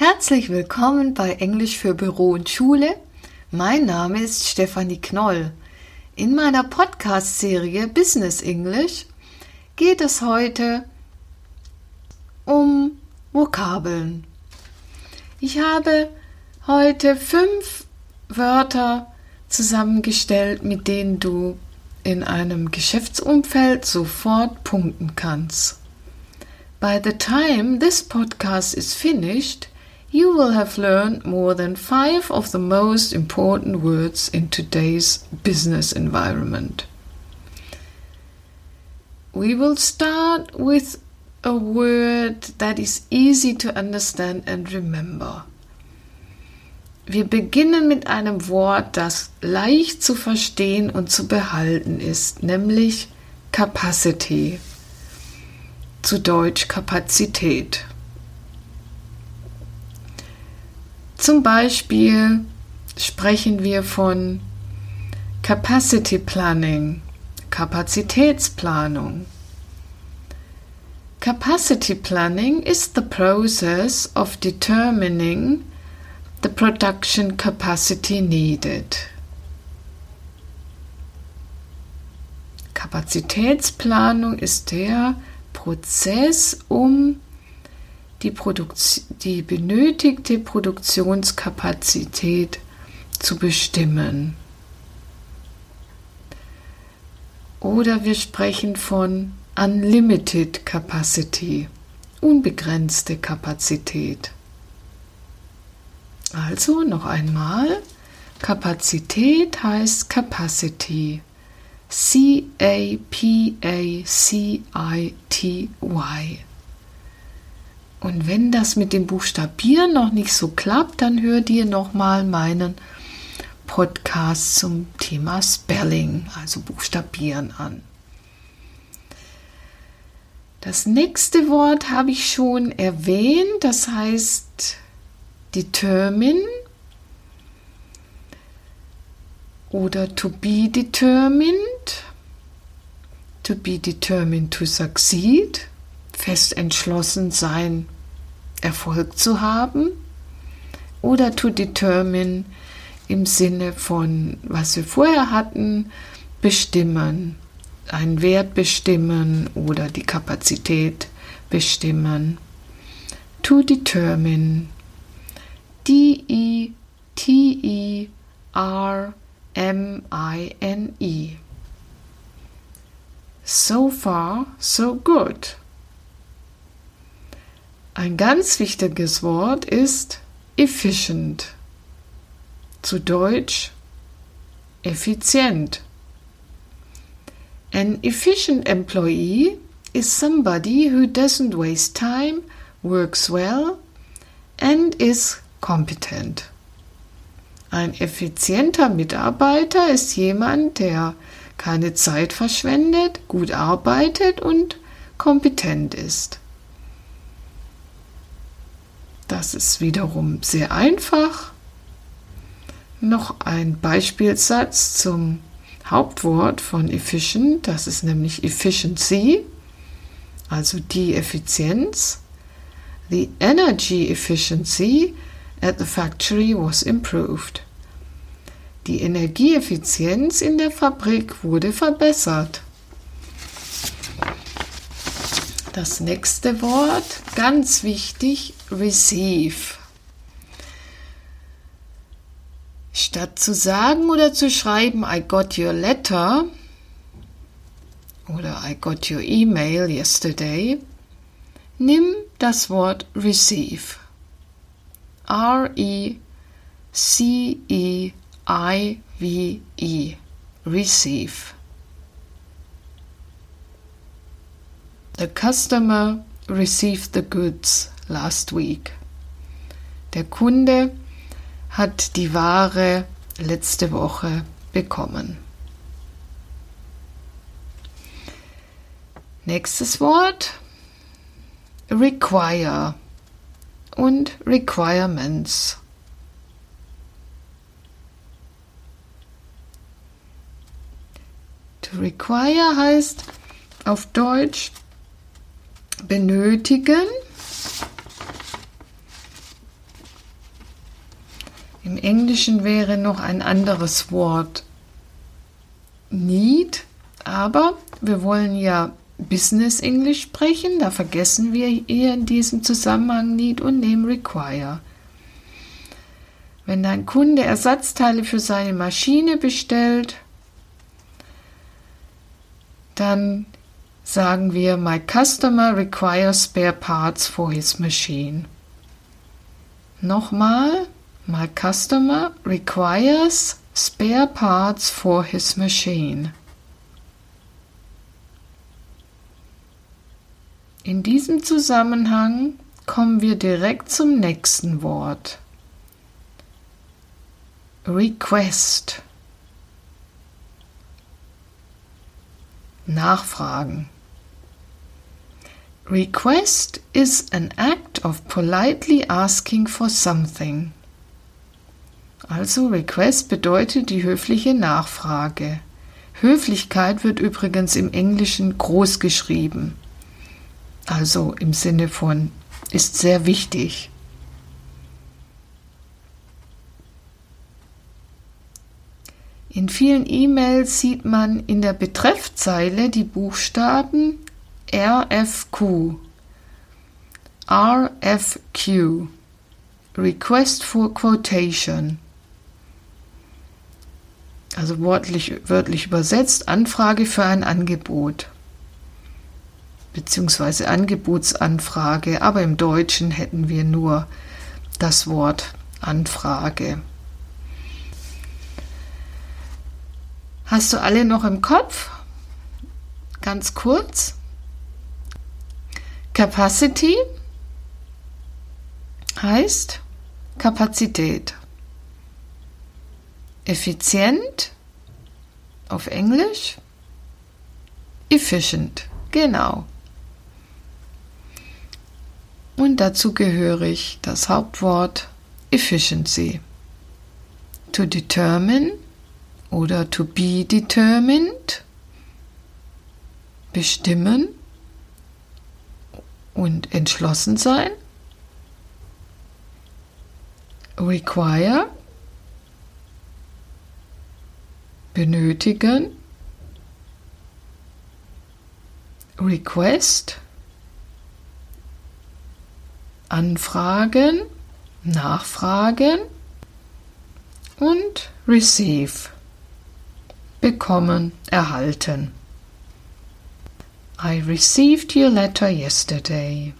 Herzlich willkommen bei Englisch für Büro und Schule. Mein Name ist Stefanie Knoll. In meiner Podcast-Serie Business English geht es heute um Vokabeln. Ich habe heute fünf Wörter zusammengestellt, mit denen du in einem Geschäftsumfeld sofort punkten kannst. By the time this podcast is finished, you will have learned more than five of the most important words in today's business environment. We will start with a word that is easy to understand and remember. Wir beginnen mit einem Wort, das leicht zu verstehen und zu behalten ist, nämlich Capacity. Zu Deutsch Kapazität. Zum Beispiel sprechen wir von Capacity Planning, Kapazitätsplanung. Capacity planning is the process of determining the production capacity needed. Kapazitätsplanung ist der Prozess, um die, die benötigte Produktionskapazität zu bestimmen. Oder wir sprechen von Unlimited Capacity, unbegrenzte Kapazität. Also noch einmal, Kapazität heißt Capacity. C-A-P-A-C-I-T-Y. Und wenn das mit dem Buchstabieren noch nicht so klappt, dann hör dir nochmal meinen Podcast zum Thema Spelling, also Buchstabieren an. Das nächste Wort habe ich schon erwähnt, das heißt determine oder to be determined, to be determined to succeed, fest entschlossen sein, Erfolg zu haben, oder to determine im Sinne von, was wir vorher hatten, bestimmen, einen Wert bestimmen oder die Kapazität bestimmen. To determine D-E-T-E-R-M-I-N-E. So far, so good. Ein ganz wichtiges Wort ist efficient. Zu Deutsch effizient. An efficient employee is somebody who doesn't waste time, works well, and is competent. Ein effizienter Mitarbeiter ist jemand, der keine Zeit verschwendet, gut arbeitet und kompetent ist. Das ist wiederum sehr einfach. Noch ein Beispielsatz zum Hauptwort von efficient, das ist nämlich efficiency, also die Effizienz. The energy efficiency at the factory was improved. Die Energieeffizienz in der Fabrik wurde verbessert. Das nächste Wort, ganz wichtig, receive. Statt zu sagen oder zu schreiben, I got your letter oder I got your email yesterday, Nimm das Wort receive. R-E-C-E-I-V-E. Receive. The customer received the goods last week. Der Kunde hat die Ware letzte Woche bekommen. Nächstes Wort require und requirements. To require heißt auf Deutsch benötigen Im Englischen wäre noch ein anderes Wort need, aber wir wollen ja Business English sprechen, da vergessen wir hier in diesem Zusammenhang need und nehmen require. Wenn dein Kunde Ersatzteile für seine Maschine bestellt, dann sagen wir My customer requires spare parts for his machine. Nochmal, My customer requires spare parts for his machine. In diesem Zusammenhang kommen wir direkt zum nächsten Wort. Request. Nachfragen. Request is an act of politely asking for something. Also Request bedeutet die höfliche Nachfrage. Höflichkeit wird übrigens im Englischen groß geschrieben. Also im Sinne von ist sehr wichtig. In vielen E-Mails sieht man in der Betreffzeile die Buchstaben RFQ, RFQ, Request for Quotation. Also wörtlich, wörtlich übersetzt Anfrage für ein Angebot beziehungsweise Angebotsanfrage, aber im Deutschen hätten wir nur das Wort Anfrage. Hast du alle noch im Kopf? Ganz kurz. Capacity heißt Kapazität. Effizient auf Englisch. Efficient, genau. Und dazu gehörig das Hauptwort Efficiency. To determine oder to be determined. Bestimmen und entschlossen sein. Require benötigen. Request anfragen, nachfragen und receive bekommen, erhalten. I received your letter yesterday.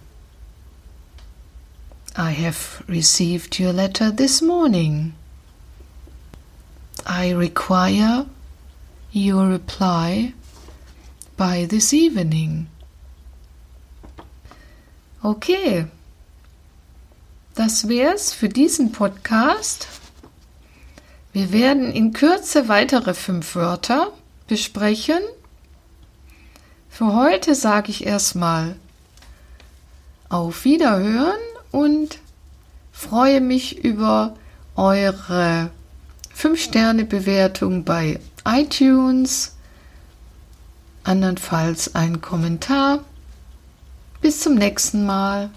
I have received your letter this morning. I require your reply by this evening. Okay, das wär's für diesen Podcast. Wir werden in Kürze weitere fünf Wörter besprechen. Für heute sage ich erstmal auf Wiederhören und freue mich über eure 5-Sterne-Bewertung bei iTunes, andernfalls ein Kommentar. Bis zum nächsten Mal.